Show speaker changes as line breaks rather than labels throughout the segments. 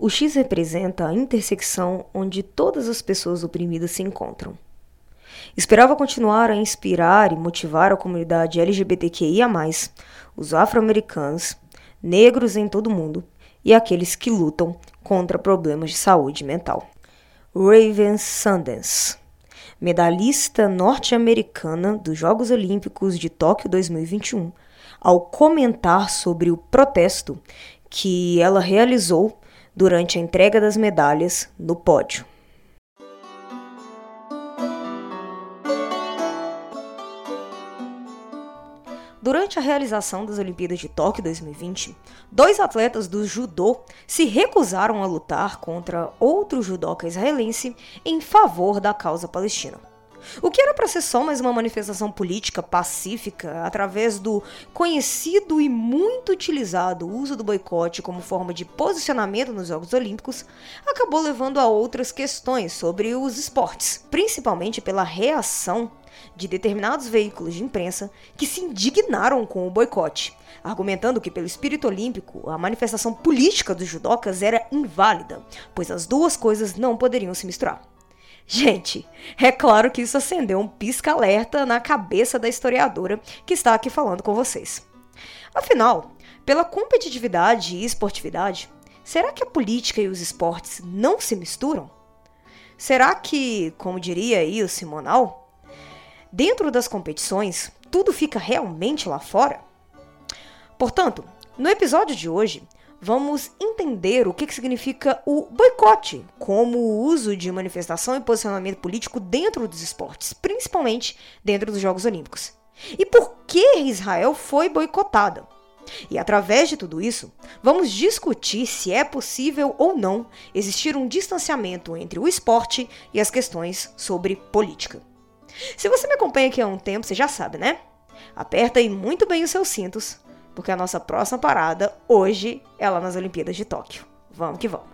O X representa a intersecção onde todas as pessoas oprimidas se encontram. Esperava continuar a inspirar e motivar a comunidade LGBTQIA, os afro-americanos, negros em todo o mundo e aqueles que lutam contra problemas de saúde mental. Raven Sundance, medalhista norte-americana dos Jogos Olímpicos de Tóquio 2021, ao comentar sobre o protesto que ela realizou durante a entrega das medalhas no pódio. Durante a realização das Olimpíadas de Tóquio 2020, dois atletas do judô se recusaram a lutar contra outro judoca israelense em favor da causa palestina. O que era para ser só mais uma manifestação política pacífica através do conhecido e muito utilizado uso do boicote como forma de posicionamento nos Jogos Olímpicos, acabou levando a outras questões sobre os esportes, principalmente pela reação de determinados veículos de imprensa que se indignaram com o boicote, argumentando que, pelo espírito olímpico, a manifestação política dos judocas era inválida, pois as duas coisas não poderiam se misturar. Gente, é claro que isso acendeu um pisca-alerta na cabeça da historiadora que está aqui falando com vocês. Afinal, pela competitividade e esportividade, será que a política e os esportes não se misturam? Será que, como diria aí o Simonal, dentro das competições tudo fica realmente lá fora? Portanto, no episódio de hoje, vamos entender o que, significa o boicote como o uso de manifestação e posicionamento político dentro dos esportes, principalmente dentro dos Jogos Olímpicos. E por que Israel foi boicotada? E através de tudo isso, vamos discutir se é possível ou não existir um distanciamento entre o esporte e as questões sobre política. Se você me acompanha aqui há um tempo, você já sabe, né? Aperta aí muito bem os seus cintos, porque a nossa próxima parada hoje é lá nas Olimpíadas de Tóquio. Vamos que vamos!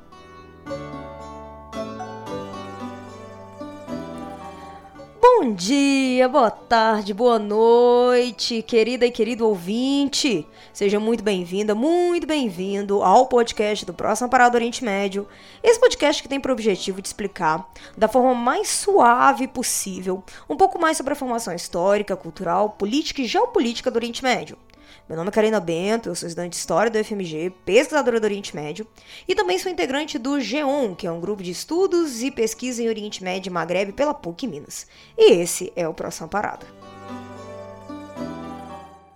Bom dia, boa tarde, boa noite, querida e querido ouvinte. Seja muito bem-vinda, muito bem-vindo ao podcast do Próxima Parada Oriente Médio. Esse podcast que tem por objetivo de explicar da forma mais suave possível um pouco mais sobre a formação histórica, cultural, política e geopolítica do Oriente Médio. Meu nome é Karina Bento, eu sou estudante de História do FMG, pesquisadora do Oriente Médio, e também sou integrante do GEON, que é um grupo de estudos e pesquisa em Oriente Médio e Magreb pela PUC Minas. E esse é o Próxima Parada.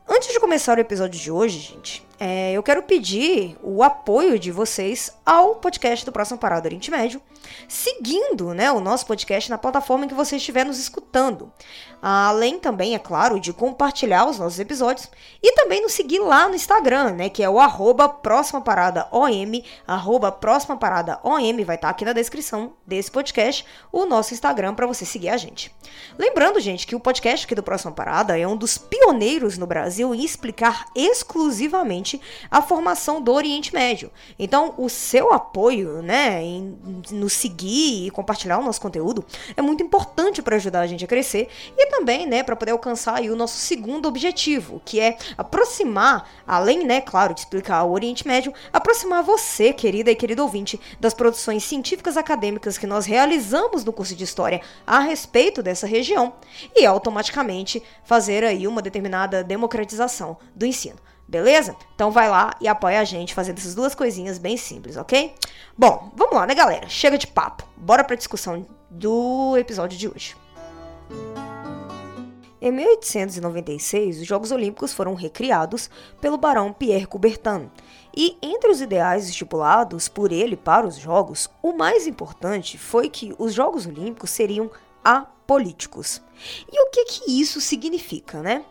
Antes de começar o episódio de hoje, gente, é, eu quero pedir o apoio de vocês ao podcast do Próximo Parada Oriente Médio, seguindo né, o nosso podcast na plataforma em que você estiver nos escutando. Além também, é claro, de compartilhar os nossos episódios e também nos seguir lá no Instagram, né? Que é o arroba próxima parada OM, arroba próxima parada OM, vai estar tá aqui na descrição desse podcast, o nosso Instagram para você seguir a gente. Lembrando, gente, que o podcast aqui do Próxima Parada é um dos pioneiros no Brasil em explicar exclusivamente a formação do Oriente Médio. Então, o seu apoio, né, em nos seguir e compartilhar o nosso conteúdo é muito importante para ajudar a gente a crescer e também, né, para poder alcançar o nosso segundo objetivo, que é aproximar, além, né, claro, de explicar o Oriente Médio, aproximar você, querida e querido ouvinte, das produções científicas acadêmicas que nós realizamos no curso de História a respeito dessa região e automaticamente fazer aí uma determinada democratização do ensino. Beleza? Então vai lá e apoia a gente fazendo essas duas coisinhas bem simples, ok? Bom, vamos lá, né, galera? Chega de papo. Bora pra discussão do episódio de hoje. Em 1896, os Jogos Olímpicos foram recriados pelo barão Pierre Coubertin. E entre os ideais estipulados por ele para os Jogos, o mais importante foi que os Jogos Olímpicos seriam apolíticos. E o que que isso significa, né?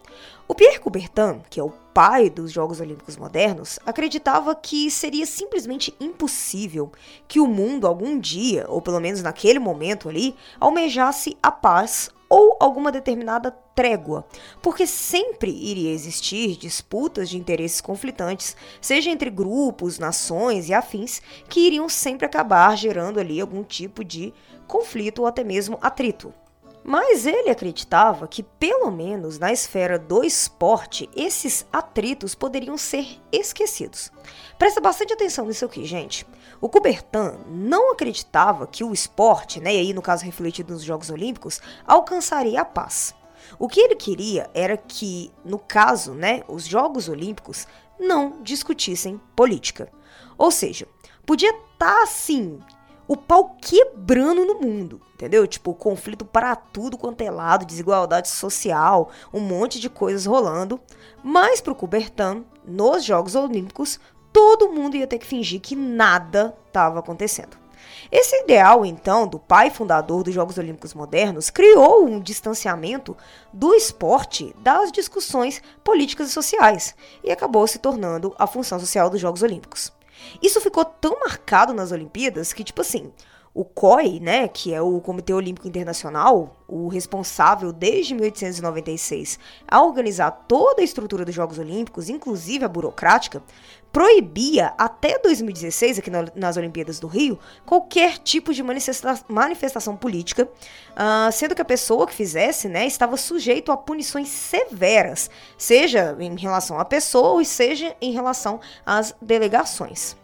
O Pierre Coubertin, que é o pai dos Jogos Olímpicos modernos, acreditava que seria simplesmente impossível que o mundo algum dia, ou pelo menos naquele momento ali, almejasse a paz ou alguma determinada trégua, porque sempre iria existir disputas de interesses conflitantes, seja entre grupos, nações e afins, que iriam sempre acabar gerando ali algum tipo de conflito ou até mesmo atrito. Mas ele acreditava que, pelo menos na esfera do esporte, esses atritos poderiam ser esquecidos. Presta bastante atenção nisso aqui, gente. O Coubertin não acreditava que o esporte, né, e aí no caso refletido nos Jogos Olímpicos, alcançaria a paz. O que ele queria era que, no caso, né, os Jogos Olímpicos não discutissem política. Ou seja, podia estar tá, assim, o pau quebrando no mundo, entendeu? Tipo, conflito para tudo quanto é lado, desigualdade social, um monte de coisas rolando. Mas pro Coubertin, nos Jogos Olímpicos, todo mundo ia ter que fingir que nada estava acontecendo. Esse ideal, então, do pai fundador dos Jogos Olímpicos modernos, criou um distanciamento do esporte das discussões políticas e sociais e acabou se tornando a função social dos Jogos Olímpicos. Isso ficou tão marcado nas Olimpíadas que, tipo assim, o COI, né, que é o Comitê Olímpico Internacional, o responsável desde 1896 a organizar toda a estrutura dos Jogos Olímpicos, inclusive a burocrática, proibia até 2016, aqui nas Olimpíadas do Rio, qualquer tipo de manifesta manifestação política, uh, sendo que a pessoa que fizesse né, estava sujeito a punições severas, seja em relação à pessoa, seja em relação às delegações.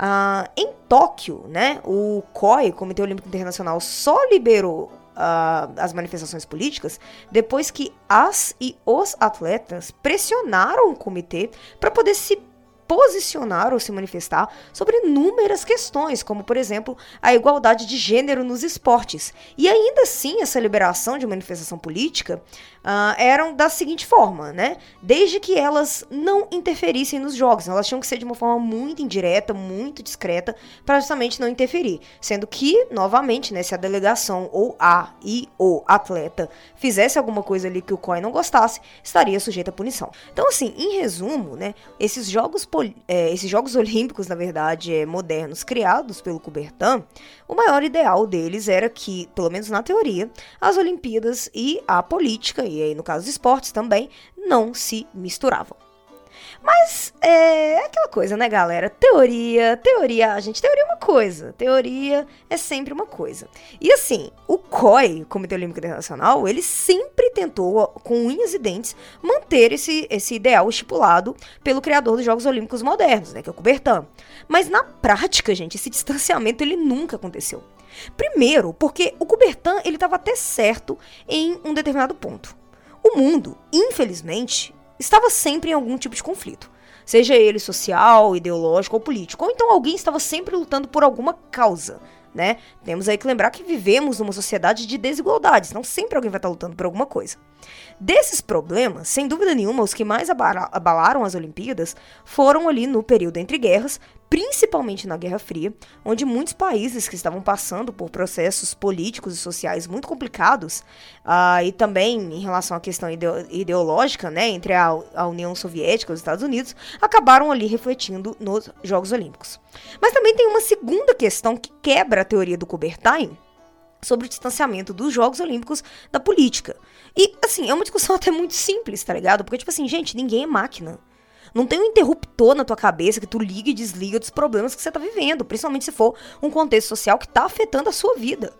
Uh, em Tóquio, né, o COI, Comitê Olímpico Internacional, só liberou uh, as manifestações políticas depois que as e os atletas pressionaram o comitê para poder se posicionar ou se manifestar sobre inúmeras questões, como por exemplo a igualdade de gênero nos esportes. E ainda assim, essa liberação de manifestação política uh, eram da seguinte forma, né? Desde que elas não interferissem nos jogos, elas tinham que ser de uma forma muito indireta, muito discreta, para justamente não interferir. Sendo que, novamente, né, se a delegação ou a e o atleta fizesse alguma coisa ali que o COI não gostasse, estaria sujeito à punição. Então, assim, em resumo, né, esses jogos é, esses Jogos Olímpicos, na verdade, é, modernos, criados pelo Coubertin, o maior ideal deles era que, pelo menos na teoria, as Olimpíadas e a política, e aí no caso dos esportes também, não se misturavam. Mas é aquela coisa, né, galera? Teoria, teoria, gente, teoria é uma coisa. Teoria é sempre uma coisa. E assim, o COI, Comitê Olímpico Internacional, ele sempre tentou, com unhas e dentes, manter esse, esse ideal estipulado pelo criador dos Jogos Olímpicos modernos, né, que é o Coubertin. Mas na prática, gente, esse distanciamento ele nunca aconteceu. Primeiro, porque o Coubertin ele estava até certo em um determinado ponto. O mundo, infelizmente, estava sempre em algum tipo de conflito. Seja ele social, ideológico ou político. Ou então alguém estava sempre lutando por alguma causa. Né? Temos aí que lembrar que vivemos numa sociedade de desigualdades, não sempre alguém vai estar lutando por alguma coisa. Desses problemas, sem dúvida nenhuma, os que mais abalaram as Olimpíadas foram ali no período entre guerras, principalmente na Guerra Fria, onde muitos países que estavam passando por processos políticos e sociais muito complicados, uh, e também em relação à questão ideológica, né, entre a, a União Soviética e os Estados Unidos, acabaram ali refletindo nos Jogos Olímpicos. Mas também tem uma segunda questão que quebra a teoria do Coubertin, sobre o distanciamento dos Jogos Olímpicos da política. E, assim, é uma discussão até muito simples, tá ligado? Porque, tipo assim, gente, ninguém é máquina. Não tem um interruptor na tua cabeça que tu liga e desliga dos problemas que você tá vivendo, principalmente se for um contexto social que tá afetando a sua vida.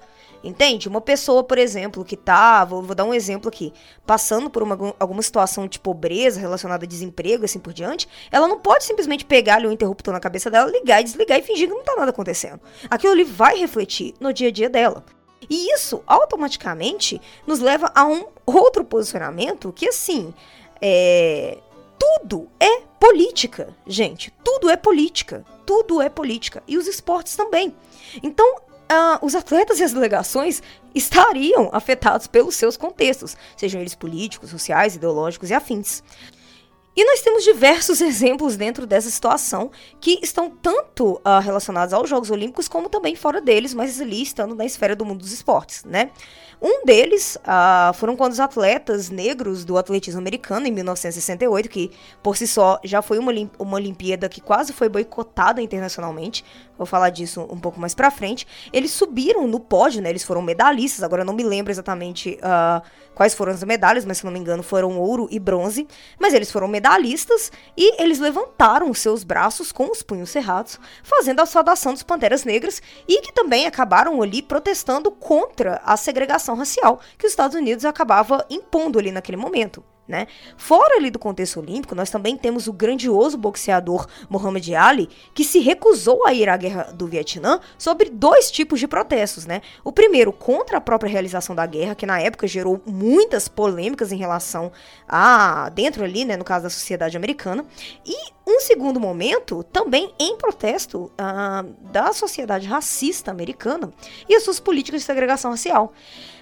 Entende? Uma pessoa, por exemplo, que tá, vou, vou dar um exemplo aqui, passando por uma, alguma situação de pobreza relacionada a desemprego assim por diante, ela não pode simplesmente pegar ali o interruptor na cabeça dela, ligar e desligar e fingir que não tá nada acontecendo. Aquilo ali vai refletir no dia a dia dela. E isso automaticamente nos leva a um outro posicionamento que, assim, é, tudo é política, gente. Tudo é política. Tudo é política. E os esportes também. Então, uh, os atletas e as delegações estariam afetados pelos seus contextos, sejam eles políticos, sociais, ideológicos e afins. E nós temos diversos exemplos dentro dessa situação que estão tanto uh, relacionados aos Jogos Olímpicos como também fora deles, mas ali estando na esfera do mundo dos esportes, né? Um deles uh, foram quando os atletas negros do atletismo americano, em 1968, que por si só já foi uma, uma Olimpíada que quase foi boicotada internacionalmente, vou falar disso um pouco mais pra frente, eles subiram no pódio, né? Eles foram medalhistas, agora eu não me lembro exatamente uh, quais foram as medalhas, mas se não me engano foram ouro e bronze, mas eles foram medalhistas e eles levantaram os seus braços com os punhos cerrados, fazendo a saudação dos Panteras Negras e que também acabaram ali protestando contra a segregação racial que os Estados Unidos acabava impondo ali naquele momento. Né? Fora ali do contexto olímpico, nós também temos o grandioso boxeador Muhammad Ali, que se recusou a ir à guerra do Vietnã sobre dois tipos de protestos, né? O primeiro contra a própria realização da guerra, que na época gerou muitas polêmicas em relação a dentro ali, né, no caso da sociedade americana, e um segundo momento também em protesto uh, da sociedade racista americana e as suas políticas de segregação racial.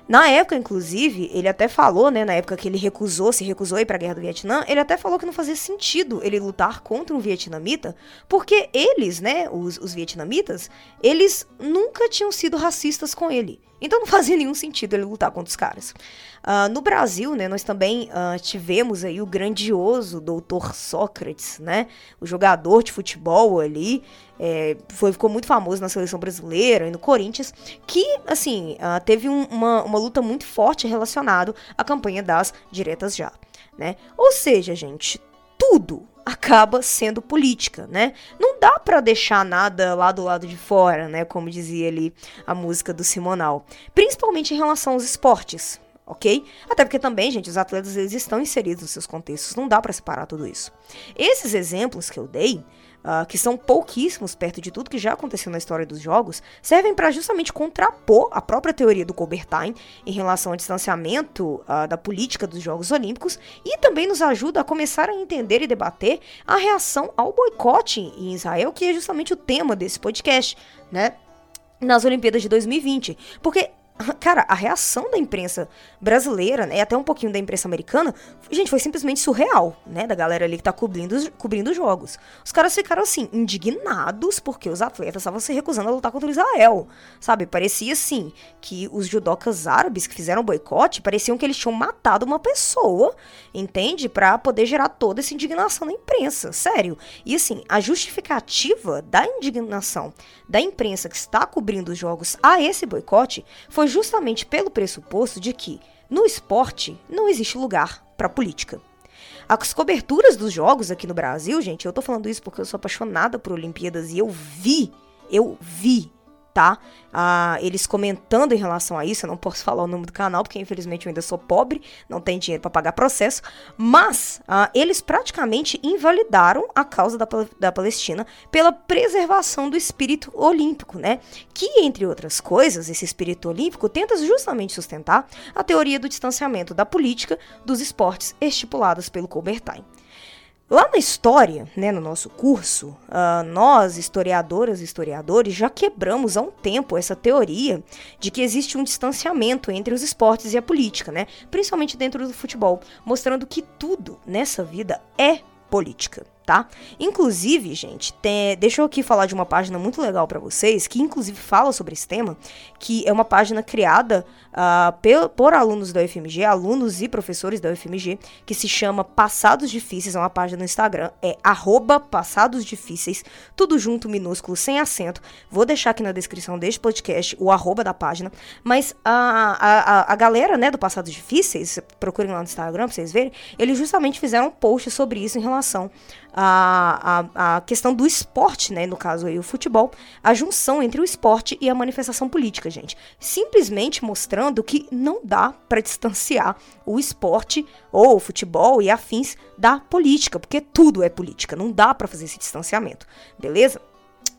Na época, inclusive, ele até falou, né, na época que ele recusou, se recusou a ir para a guerra do Vietnã, ele até falou que não fazia sentido ele lutar contra um vietnamita, porque eles, né, os, os vietnamitas, eles nunca tinham sido racistas com ele. Então não fazia nenhum sentido ele lutar contra os caras. Uh, no Brasil, né, nós também uh, tivemos aí o grandioso doutor Sócrates, né, o jogador de futebol ali, é, foi, ficou muito famoso na seleção brasileira e no Corinthians, que, assim, uh, teve um, uma, uma luta muito forte relacionado à campanha das diretas já, né. Ou seja, gente, tudo acaba sendo política, né? Não dá para deixar nada lá do lado de fora, né? Como dizia ali a música do Simonal. Principalmente em relação aos esportes, ok? Até porque também, gente, os atletas eles estão inseridos nos seus contextos, não dá para separar tudo isso. Esses exemplos que eu dei uh, que são pouquíssimos perto de tudo que já aconteceu na história dos jogos, servem para justamente contrapor a própria teoria do Colbertain em relação ao distanciamento uh, da política dos Jogos Olímpicos e também nos ajuda a começar a entender e debater a reação ao boicote em Israel, que é justamente o tema desse podcast, né? Nas Olimpíadas de 2020. Porque Cara, a reação da imprensa brasileira, né, e até um pouquinho da imprensa americana, gente, foi simplesmente surreal, né, da galera ali que tá cobrindo, cobrindo os jogos. Os caras ficaram, assim, indignados porque os atletas estavam se recusando a lutar contra Israel, sabe? Parecia, assim, que os judocas árabes que fizeram boicote, pareciam que eles tinham matado uma pessoa, entende? Pra poder gerar toda essa indignação na imprensa, sério. E, assim, a justificativa da indignação da imprensa que está cobrindo os jogos a esse boicote foi justamente pelo pressuposto de que, no esporte, não existe lugar para política. As coberturas dos jogos aqui no Brasil, gente, eu tô falando isso porque eu sou apaixonada por Olimpíadas e eu vi, eu vi tá? Ah, eles comentando em relação a isso, eu não posso falar o nome do canal, porque infelizmente eu ainda sou pobre, não tenho dinheiro para pagar processo, mas ah, eles praticamente invalidaram a causa da, da Palestina pela preservação do espírito olímpico, né? Que, entre outras coisas, esse espírito olímpico tenta justamente sustentar a teoria do distanciamento da política dos esportes estipuladas pelo Coubertin. Lá na história, né, no nosso curso, uh, nós, historiadoras e historiadores, já quebramos há um tempo essa teoria de que existe um distanciamento entre os esportes e a política, né, principalmente dentro do futebol, mostrando que tudo nessa vida é política tá? Inclusive, gente, tem, deixa eu aqui falar de uma página muito legal para vocês, que inclusive fala sobre esse tema, que é uma página criada uh, por, por alunos da UFMG, alunos e professores da UFMG, que se chama Passados Difíceis, é uma página no Instagram, é arroba Passados Difíceis, tudo junto, minúsculo, sem acento. Vou deixar aqui na descrição deste podcast o arroba da página, mas a, a, a galera, né, do Passados Difíceis, procurem lá no Instagram pra vocês verem, eles justamente fizeram um post sobre isso em relação a, a, a questão do esporte, né? No caso aí, o futebol, a junção entre o esporte e a manifestação política, gente. Simplesmente mostrando que não dá para distanciar o esporte ou o futebol e afins da política, porque tudo é política, não dá para fazer esse distanciamento, beleza?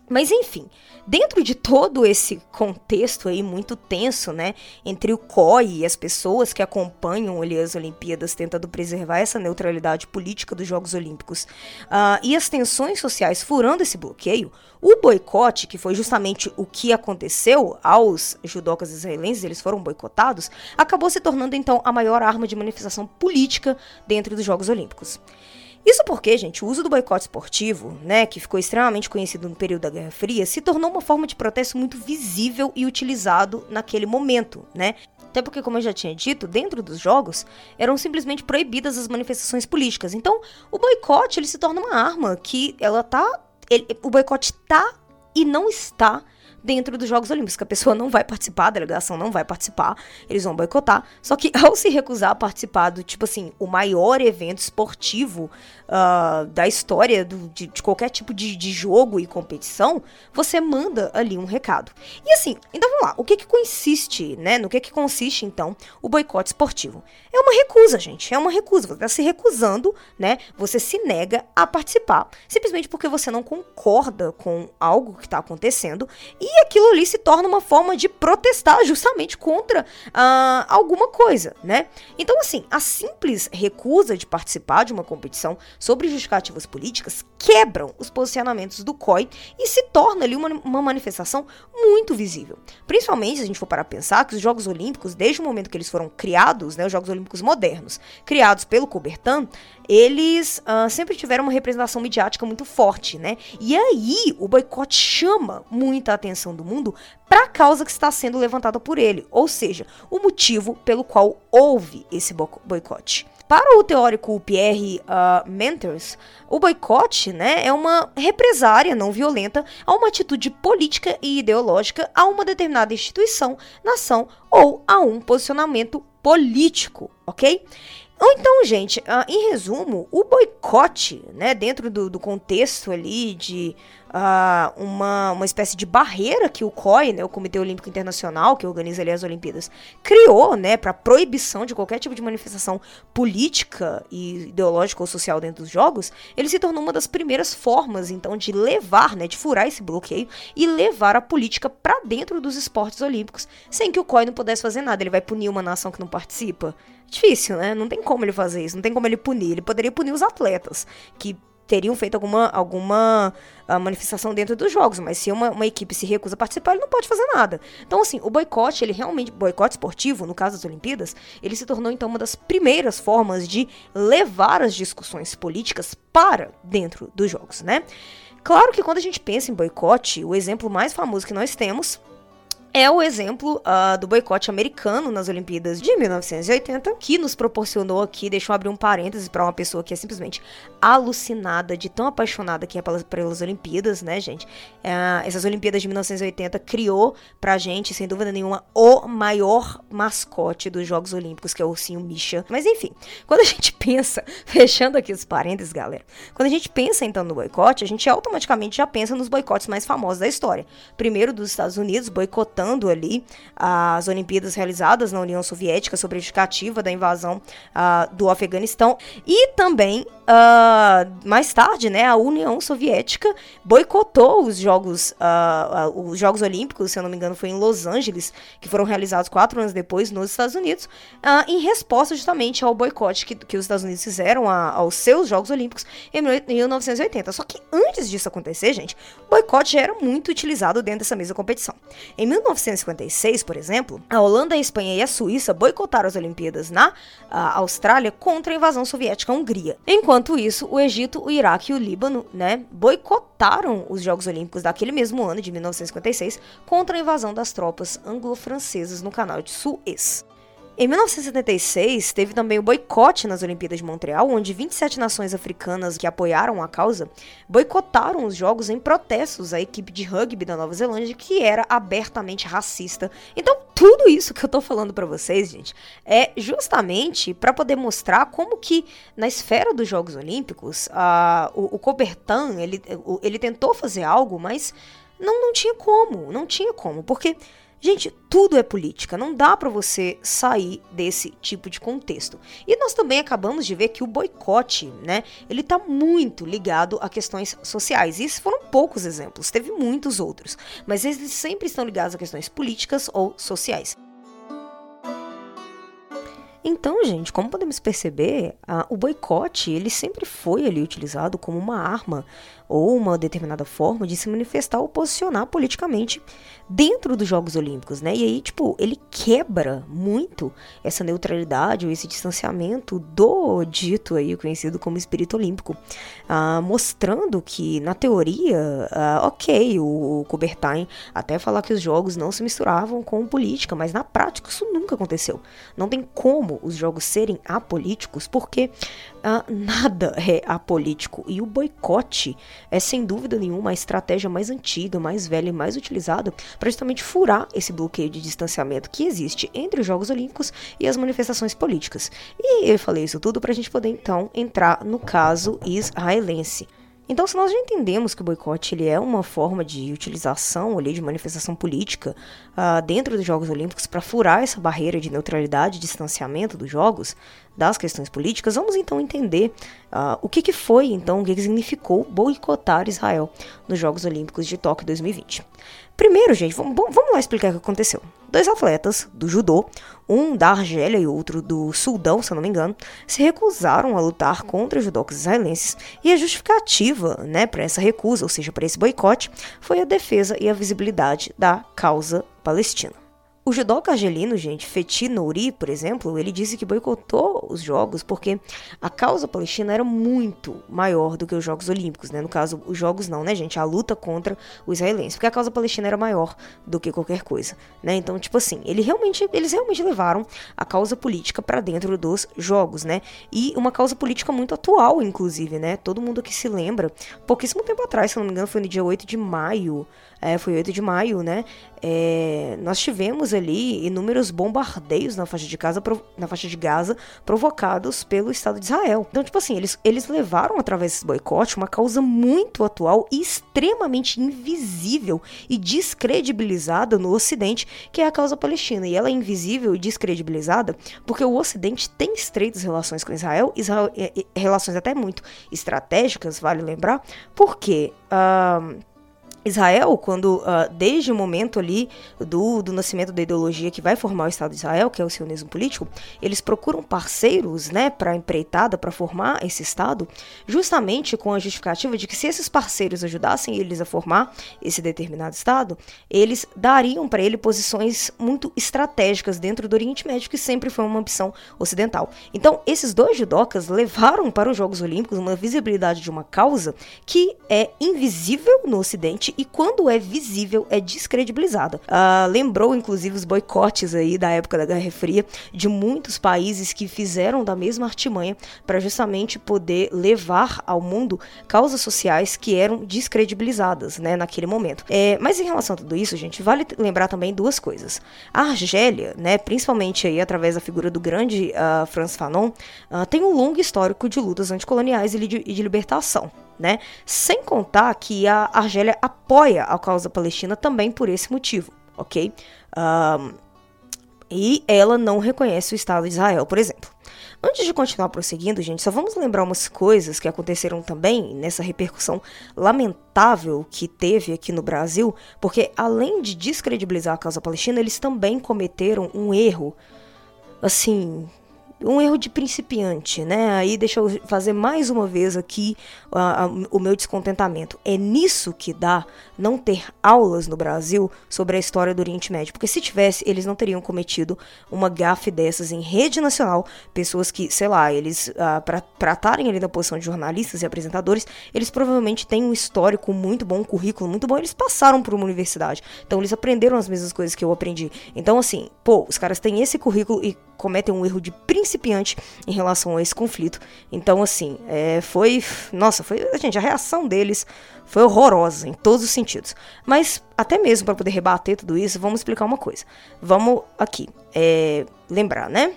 Mas enfim, dentro de todo esse contexto aí muito tenso, né, entre o COI e as pessoas que acompanham ali as Olimpíadas tentando preservar essa neutralidade política dos Jogos Olímpicos uh, e as tensões sociais furando esse bloqueio, o boicote, que foi justamente o que aconteceu aos judocas israelenses, eles foram boicotados, acabou se tornando então a maior arma de manifestação política dentro dos Jogos Olímpicos. Isso porque, gente, o uso do boicote esportivo, né, que ficou extremamente conhecido no período da Guerra Fria, se tornou uma forma de protesto muito visível e utilizado naquele momento, né? Até porque, como eu já tinha dito, dentro dos jogos eram simplesmente proibidas as manifestações políticas. Então, o boicote ele se torna uma arma que ela tá, ele, o boicote tá e não está dentro dos Jogos Olímpicos, que a pessoa não vai participar, a delegação não vai participar, eles vão boicotar. Só que ao se recusar a participar do, tipo assim, o maior evento esportivo uh, da história do, de, de, qualquer tipo de, de, jogo e competição, você manda ali um recado. E assim, então vamos lá, o que que consiste, né? No que que consiste, então, o boicote esportivo? É uma recusa, gente, é uma recusa. Você está se recusando, né? Você se nega a participar, simplesmente porque você não concorda com algo que está acontecendo e aquilo ali se torna uma forma de protestar justamente contra uh, alguma coisa, né? Então, assim, a simples recusa de participar de uma competição sobre justificativas políticas quebram os posicionamentos do COI e se torna ali uma, uma manifestação muito visível. Principalmente se a gente for para pensar que os Jogos Olímpicos, desde o momento que eles foram criados, né, os Jogos Olímpicos modernos, criados pelo Coubertin, eles uh, sempre tiveram uma representação midiática muito forte, né? E aí o boicote chama muita atenção do mundo para a causa que está sendo levantada por ele, ou seja, o motivo pelo qual houve esse boicote. Para o teórico Pierre uh, Menters, o boicote né, é uma represária não violenta a uma atitude política e ideológica a uma determinada instituição, nação ou a um posicionamento político, ok? Então, gente, uh, em resumo, o boicote, né, dentro do, do contexto ali de uh, uma, uma espécie de barreira que o COI, né, o Comitê Olímpico Internacional, que organiza ali as Olimpíadas, criou, né, para proibição de qualquer tipo de manifestação política e ideológica ou social dentro dos Jogos, ele se tornou uma das primeiras formas, então, de levar, né, de furar esse bloqueio e levar a política para dentro dos esportes olímpicos, sem que o COI não pudesse fazer nada. Ele vai punir uma nação que não participa? Difícil, né? Não tem como ele fazer isso, não tem como ele punir. Ele poderia punir os atletas, que teriam feito alguma, alguma uh, manifestação dentro dos jogos, mas se uma, uma, equipe se recusa a participar, ele não pode fazer nada. Então, assim, o boicote, ele realmente, boicote esportivo, no caso das Olimpíadas, ele se tornou então uma das primeiras formas de levar as discussões políticas para dentro dos jogos, né? Claro que quando a gente pensa em boicote, o exemplo mais famoso que nós temos é o exemplo uh, do boicote americano nas Olimpíadas de 1980, que nos proporcionou aqui, deixa eu abrir um parêntese para uma pessoa que é simplesmente alucinada, de tão apaixonada que é pelas, pelas Olimpíadas, né, gente? Uh, essas Olimpíadas de 1980 criou pra gente, sem dúvida nenhuma, o maior mascote dos Jogos Olímpicos, que é o ursinho Misha. Mas enfim, quando a gente pensa, fechando aqui os parênteses, galera, quando a gente pensa então no boicote, a gente automaticamente já pensa nos boicotes mais famosos da história. Primeiro dos Estados Unidos, boicotando ali as Olimpíadas realizadas na União Soviética sobre a justificativa da invasão uh, do Afeganistão e também uh, mais tarde, né, a União Soviética boicotou os Jogos uh, os Jogos Olímpicos, se eu não me engano, foi em Los Angeles, que foram realizados quatro anos depois nos Estados Unidos, em resposta justamente ao boicote que, que os Estados Unidos fizeram a, aos seus Jogos Olímpicos em 1980. Só que antes disso acontecer, gente, o boicote já era muito utilizado dentro dessa mesma competição. Em 1956, por exemplo, a Holanda, a Espanha e a Suíça boicotaram as Olimpíadas na Austrália contra a invasão soviética à Hungria. Enquanto isso, o Egito, o Iraque e o Líbano, né, boicotaram os Jogos Olímpicos daquele mesmo ano de 1956 contra a invasão das tropas anglo-francesas no Canal de Suez. Em 1976, teve também o boicote nas Olimpíadas de Montreal, onde 27 nações africanas que apoiaram a causa boicotaram os jogos em protestos à equipe de rugby da Nova Zelândia, que era abertamente racista. Então, tudo isso que eu tô falando para vocês, gente, é justamente para poder mostrar como que na esfera dos Jogos Olímpicos, uh, o, o ele, ele tentou fazer algo, mas não, não tinha como, não tinha como, porque Gente, tudo é política, não dá para você sair desse tipo de contexto. E nós também acabamos de ver que o boicote, né, ele tá muito ligado a questões sociais. E esses foram poucos exemplos, teve muitos outros, mas eles sempre estão ligados a questões políticas ou sociais. Então, gente, como podemos perceber, o boicote ele sempre foi ali utilizado como uma arma ou uma determinada forma de se manifestar ou posicionar politicamente dentro dos Jogos Olímpicos, né? E aí, tipo, ele quebra muito essa neutralidade ou esse distanciamento do dito aí conhecido como espírito olímpico, uh, mostrando que na teoria, uh, ok, o, o Coubertin até falar que os jogos não se misturavam com política, mas na prática isso nunca aconteceu. Não tem como os jogos serem apolíticos, porque uh, nada é apolítico. E o boicote é, sem dúvida nenhuma, a estratégia mais antiga, mais velha e mais utilizada para justamente furar esse bloqueio de distanciamento que existe entre os Jogos Olímpicos e as manifestações políticas. E eu falei isso tudo para a gente poder então entrar no caso israelense. Então, se nós já entendemos que o boicote ele é uma forma de utilização ali, de manifestação política uh, dentro dos Jogos Olímpicos para furar essa barreira de neutralidade distanciamento dos Jogos, das questões políticas, vamos então entender uh, o que, que foi, então, o que, que significou boicotar Israel nos Jogos Olímpicos de Tóquio 2020. Primeiro, gente, vamos lá explicar o que aconteceu. Dois atletas do judô, um da Argélia e outro do Sudão, se não me engano, se recusaram a lutar contra os judocas israelenses e a justificativa né, para essa recusa, ou seja, para esse boicote, foi a defesa e a visibilidade da causa palestina. O judoca argelino, gente, Fethi Nouri, por exemplo, ele disse que boicotou os jogos porque a causa palestina era muito maior do que os Jogos Olímpicos, né? No caso, os jogos não, né, gente? A luta contra os israelenses, porque a causa palestina era maior do que qualquer coisa, né? Então, tipo assim, ele realmente, eles realmente levaram a causa política para dentro dos jogos, né? E uma causa política muito atual, inclusive, né? Todo mundo que se lembra, pouquíssimo tempo atrás, se não me engano, foi no dia 8 de maio, é, foi 8 de maio, né? É, nós tivemos ali inúmeros bombardeios na faixa de Gaza, na faixa de Gaza provocados pelo Estado de Israel. Então, tipo assim, eles, eles levaram através desse boicote uma causa muito atual e extremamente invisível e descredibilizada no Ocidente, que é a causa palestina. E ela é invisível e descredibilizada porque o Ocidente tem estreitas relações com Israel, Israel é, é, relações até muito estratégicas, vale lembrar, porque. Uh, Israel, quando uh, desde o momento ali do, do nascimento da ideologia que vai formar o Estado de Israel, que é o sionismo político, eles procuram parceiros, né, para empreitada, para formar esse Estado, justamente com a justificativa de que se esses parceiros ajudassem eles a formar esse determinado Estado, eles dariam para ele posições muito estratégicas dentro do Oriente Médio, que sempre foi uma opção ocidental. Então, esses dois judocas levaram para os Jogos Olímpicos uma visibilidade de uma causa que é invisível no Ocidente e quando é visível é descredibilizada. Uh, lembrou inclusive os boicotes aí da época da Guerra Fria de muitos países que fizeram da mesma artimanha para justamente poder levar ao mundo causas sociais que eram descredibilizadas, né, naquele momento. É, mas em relação a tudo isso, gente, vale lembrar também duas coisas. A Argélia, né, principalmente aí através da figura do grande uh, Franz Fanon, uh, tem um longo histórico de lutas anticoloniais e de, e de libertação né? Sem contar que a Argélia apoia a causa palestina também por esse motivo, ok? Um, e ela não reconhece o Estado de Israel, por exemplo. Antes de continuar prosseguindo, gente, só vamos lembrar umas coisas que aconteceram também nessa repercussão lamentável que teve aqui no Brasil, porque além de descredibilizar a causa palestina, eles também cometeram um erro, assim, um erro de principiante, né? Aí deixa eu fazer mais uma vez aqui uh, uh, o meu descontentamento. É nisso que dá não ter aulas no Brasil sobre a história do Oriente Médio, porque se tivesse, eles não teriam cometido uma gafe dessas em rede nacional, pessoas que, sei lá, eles, uh, para estarem ali na posição de jornalistas e apresentadores, eles provavelmente têm um histórico muito bom, um currículo muito bom, eles passaram por uma universidade, então eles aprenderam as mesmas coisas que eu aprendi. Então, assim, pô, os caras têm esse currículo e cometem um erro de principiante em relação a esse conflito. Então, assim, é, foi. Nossa, foi. Gente, a reação deles foi horrorosa em todos os sentidos. Mas, até mesmo para poder rebater tudo isso, vamos explicar uma coisa. Vamos aqui é, lembrar, né?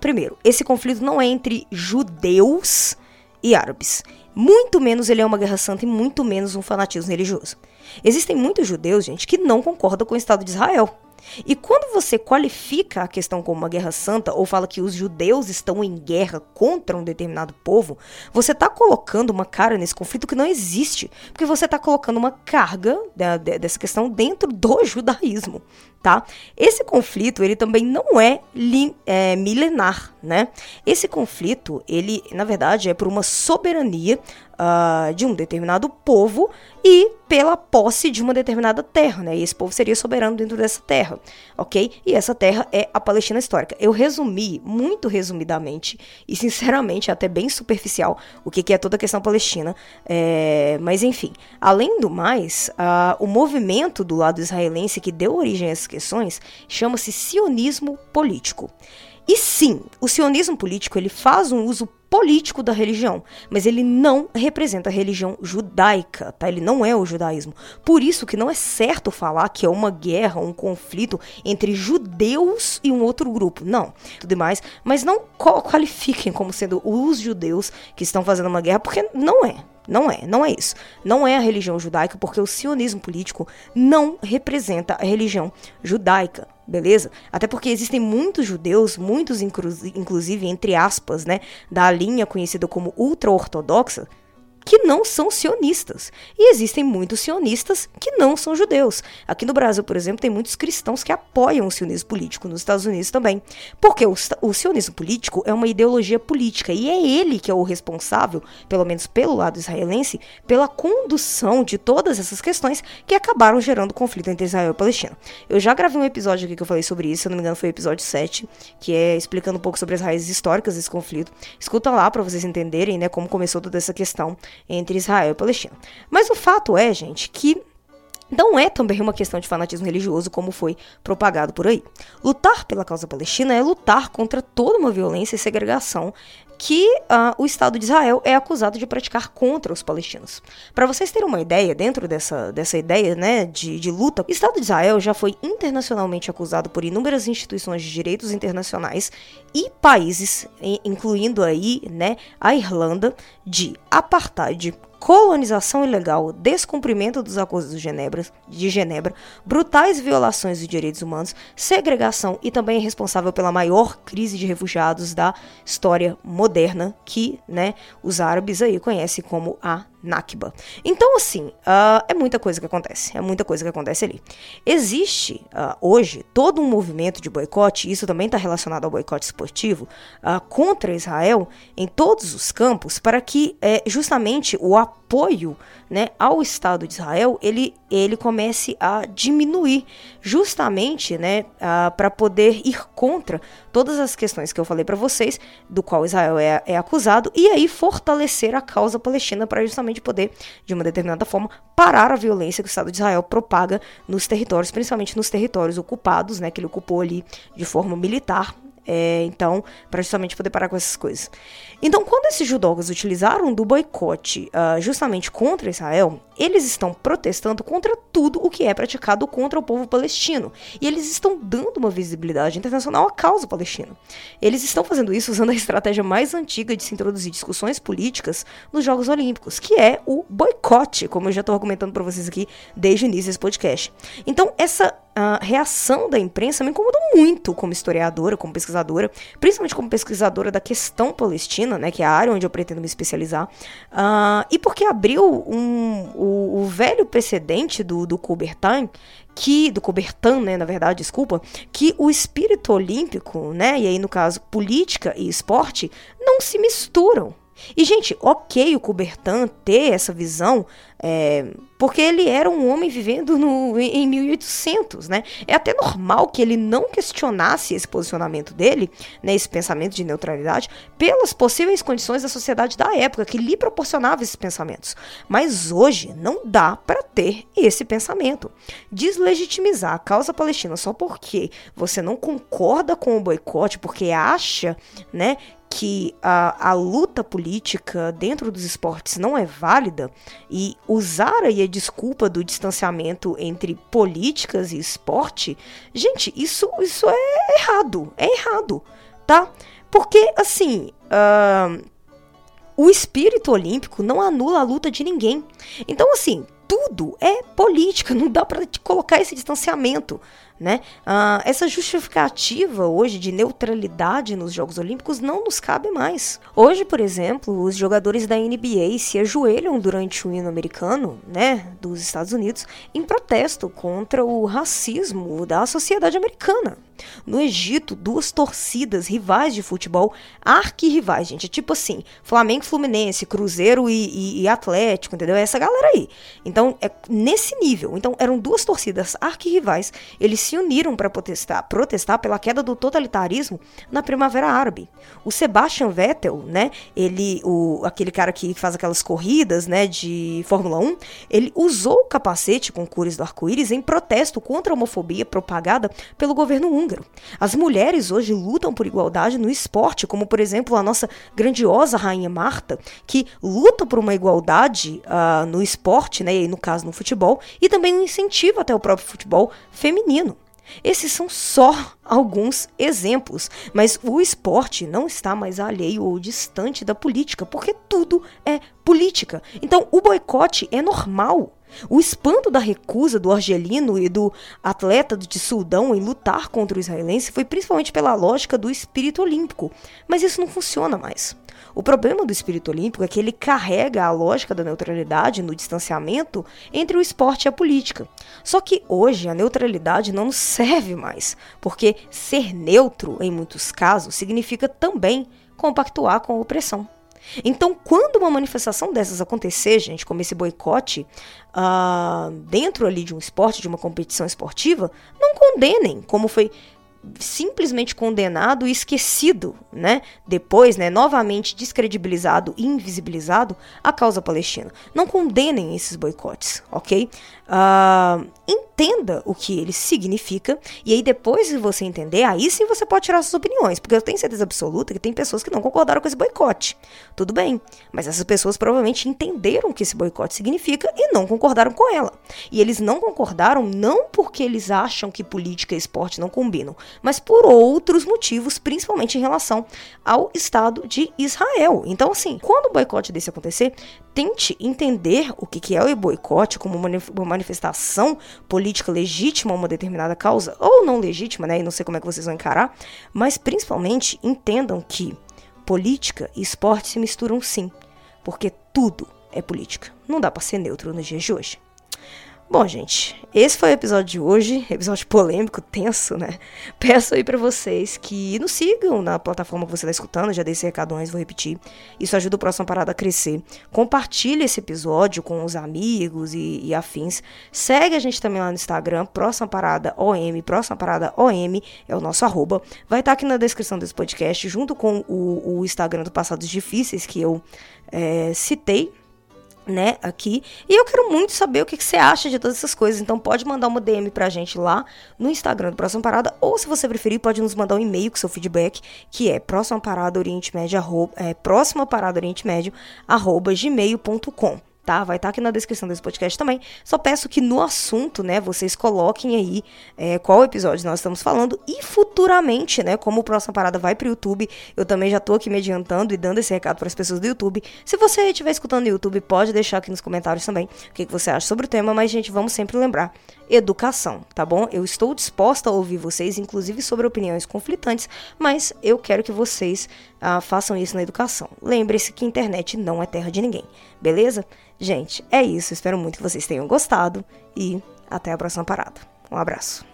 Primeiro, esse conflito não é entre judeus e árabes. Muito menos ele é uma guerra santa e muito menos um fanatismo religioso. Existem muitos judeus, gente, que não concordam com o Estado de Israel. E quando você qualifica a questão como uma guerra santa ou fala que os judeus estão em guerra contra um determinado povo, você está colocando uma cara nesse conflito que não existe, porque você está colocando uma carga dessa questão dentro do judaísmo, tá? Esse conflito ele também não é, é milenar, né? Esse conflito ele na verdade é por uma soberania uh, de um determinado povo e pela posse de uma determinada terra, né? E esse povo seria soberano dentro dessa terra, ok? E essa terra é a Palestina histórica. Eu resumi, muito resumidamente, e sinceramente até bem superficial, o que, que é toda a questão palestina. É... Mas enfim, além do mais, uh, o movimento do lado israelense que deu origem a essas questões chama-se sionismo político. E sim, o sionismo político ele faz um uso político da religião, mas ele não representa a religião judaica, tá? Ele não é o judaísmo. Por isso que não é certo falar que é uma guerra, um conflito entre judeus e um outro grupo. Não, tudo mais, mas não qualifiquem como sendo os judeus que estão fazendo uma guerra, porque não é. Não é, não é isso. Não é a religião judaica, porque o sionismo político não representa a religião judaica, beleza? Até porque existem muitos judeus, muitos inclusive entre aspas, né, da linha conhecida como ultra-ortodoxa, que não são sionistas. E existem muitos sionistas que não são judeus. Aqui no Brasil, por exemplo, tem muitos cristãos que apoiam o sionismo político, nos Estados Unidos também. Porque o, o sionismo político é uma ideologia política e é ele que é o responsável, pelo menos pelo lado israelense, pela condução de todas essas questões que acabaram gerando conflito entre Israel e Palestina. Eu já gravei um episódio aqui que eu falei sobre isso, se eu não me engano foi o episódio 7, que é explicando um pouco sobre as raízes históricas desse conflito. Escuta lá para vocês entenderem, né, como começou toda essa questão entre Israel e Palestina. Mas o fato é, gente, que não é também uma questão de fanatismo religioso como foi propagado por aí. Lutar pela causa palestina é lutar contra toda uma violência e segregação que uh, o Estado de Israel é acusado de praticar contra os palestinos. Para vocês terem uma ideia, dentro dessa, dessa ideia né, de, de luta, o Estado de Israel já foi internacionalmente acusado por inúmeras instituições de direitos internacionais e países, incluindo aí né, a Irlanda, de apartheid, colonização ilegal, descumprimento dos acordos de Genebra, de Genebra, brutais violações de direitos humanos, segregação e também é responsável pela maior crise de refugiados da história moderna, que né, os árabes aí conhecem como a Nakba. Então, assim, uh, é muita coisa que acontece. É muita coisa que acontece ali. Existe uh, hoje todo um movimento de boicote, isso também está relacionado ao boicote esportivo, uh, contra Israel em todos os campos, para que é, justamente o apoio né, ao Estado de Israel ele, ele comece a diminuir, justamente né, para poder ir contra todas as questões que eu falei para vocês, do qual Israel é, é acusado, e aí fortalecer a causa palestina para justamente poder, de uma determinada forma, parar a violência que o Estado de Israel propaga nos territórios, principalmente nos territórios ocupados, né, que ele ocupou ali de forma militar é, então, para justamente poder parar com essas coisas. Então, quando esses judocas utilizaram do boicote uh, justamente contra Israel, eles estão protestando contra tudo o que é praticado contra o povo palestino. E eles estão dando uma visibilidade internacional à causa palestina. Eles estão fazendo isso usando a estratégia mais antiga de se introduzir discussões políticas nos Jogos Olímpicos, que é o boicote, como eu já estou argumentando para vocês aqui desde o início desse podcast. Então, essa a reação da imprensa me incomodou muito como historiadora, como pesquisadora, principalmente como pesquisadora da questão palestina, né, que é a área onde eu pretendo me especializar, uh, e porque abriu um, o, o, velho precedente do, do Coubertin, que do Coubertin, né, na verdade, desculpa, que o espírito olímpico, né, e aí no caso política e esporte, não se misturam. E, gente, ok o Coubertin ter essa visão, é, porque ele era um homem vivendo no, em 1800, né? É até normal que ele não questionasse esse posicionamento dele, né, esse pensamento de neutralidade, pelas possíveis condições da sociedade da época que lhe proporcionava esses pensamentos. Mas hoje não dá para ter esse pensamento. Deslegitimizar a causa palestina só porque você não concorda com o boicote, porque acha, né, que a, a luta política dentro dos esportes não é válida e usar aí a desculpa do distanciamento entre políticas e esporte, gente, isso, isso é errado, é errado, tá? Porque, assim, uh, o espírito olímpico não anula a luta de ninguém. Então, assim, tudo é política, não dá para colocar esse distanciamento. Né? Uh, essa justificativa hoje de neutralidade nos Jogos Olímpicos não nos cabe mais. Hoje, por exemplo, os jogadores da NBA se ajoelham durante o hino americano, né, dos Estados Unidos, em protesto contra o racismo da sociedade americana. No Egito, duas torcidas rivais de futebol, arquirrivais, gente. É tipo assim, Flamengo Fluminense, Cruzeiro e, e, e Atlético, entendeu? É essa galera aí. Então, é nesse nível. Então, eram duas torcidas arquirrivais, eles se uniram para protestar, protestar pela queda do totalitarismo na Primavera Árabe. O Sebastian Vettel, né, ele, o, aquele cara que faz aquelas corridas, né, de Fórmula 1, ele usou o capacete com cores do arco-íris em protesto contra a homofobia propagada pelo governo húngaro. As mulheres hoje lutam por igualdade no esporte, como por exemplo a nossa grandiosa rainha Marta, que luta por uma igualdade uh, no esporte, né, e no caso no futebol, e também incentivo até o próprio futebol feminino. Esses são só alguns exemplos, mas o esporte não está mais alheio ou distante da política, porque tudo é política. Então, o boicote é normal. O espanto da recusa do argelino e do atleta de Sudão em lutar contra o israelense foi principalmente pela lógica do espírito olímpico, mas isso não funciona mais. O problema do espírito olímpico é que ele carrega a lógica da neutralidade no distanciamento entre o esporte e a política. Só que hoje a neutralidade não nos serve mais, porque ser neutro, em muitos casos, significa também compactuar com a opressão. Então, quando uma manifestação dessas acontecer, gente, como esse boicote, uh, dentro ali de um esporte, de uma competição esportiva, não condenem, como foi simplesmente condenado e esquecido, né? Depois, né, novamente descredibilizado e invisibilizado a causa palestina. Não condenem esses boicotes, ok? Uh, entenda o que ele significa e aí depois de você entender, aí sim você pode tirar suas opiniões, porque eu tenho certeza absoluta que tem pessoas que não concordaram com esse boicote. Tudo bem, mas essas pessoas provavelmente entenderam o que esse boicote significa e não concordaram com ela. E eles não concordaram não porque eles acham que política e esporte não combinam, mas por outros motivos, principalmente em relação ao Estado de Israel. Então, assim, quando o boicote desse acontecer, tente entender o que é o boicote como uma manifestação política legítima a uma determinada causa, ou não legítima, né? E não sei como é que vocês vão encarar, mas principalmente entendam que política e esporte se misturam sim, porque tudo é política. Não dá para ser neutro nos dias de hoje. Bom, gente, esse foi o episódio de hoje, episódio polêmico, tenso, né? Peço aí para vocês que nos sigam na plataforma que você tá escutando, já dei esse recado antes, vou repetir. Isso ajuda o Próxima Parada a crescer. Compartilhe esse episódio com os amigos e, e, afins. Segue a gente também lá no Instagram, Próxima Parada OM, Próxima Parada OM é o nosso arroba. Vai estar tá aqui na descrição desse podcast, junto com o, o Instagram do Passados Difíceis que eu é, citei né, aqui. E eu quero muito saber o que, que, você acha de todas essas coisas. Então pode mandar uma DM pra gente lá no Instagram do Próxima Parada, ou se você preferir, pode nos mandar um e-mail com seu feedback, que é próxima parada oriente médio, arroba, é, próxima parada oriente médio, arroba gmail.com tá? Vai estar tá aqui na descrição desse podcast também. Só peço que no assunto, né, vocês coloquem aí é, qual episódio nós estamos falando e futuramente, né, como o próximo parada vai para o YouTube, eu também já tô aqui me adiantando e dando esse recado para as pessoas do YouTube. Se você estiver escutando no YouTube, pode deixar aqui nos comentários também o que, que você acha sobre o tema, mas gente, vamos sempre lembrar educação, tá bom? Eu estou disposta a ouvir vocês, inclusive sobre opiniões conflitantes, mas eu quero que vocês ah, façam isso na educação. Lembre-se que internet não é terra de ninguém, beleza? Gente, é isso. Espero muito que vocês tenham gostado e até a próxima parada. Um abraço.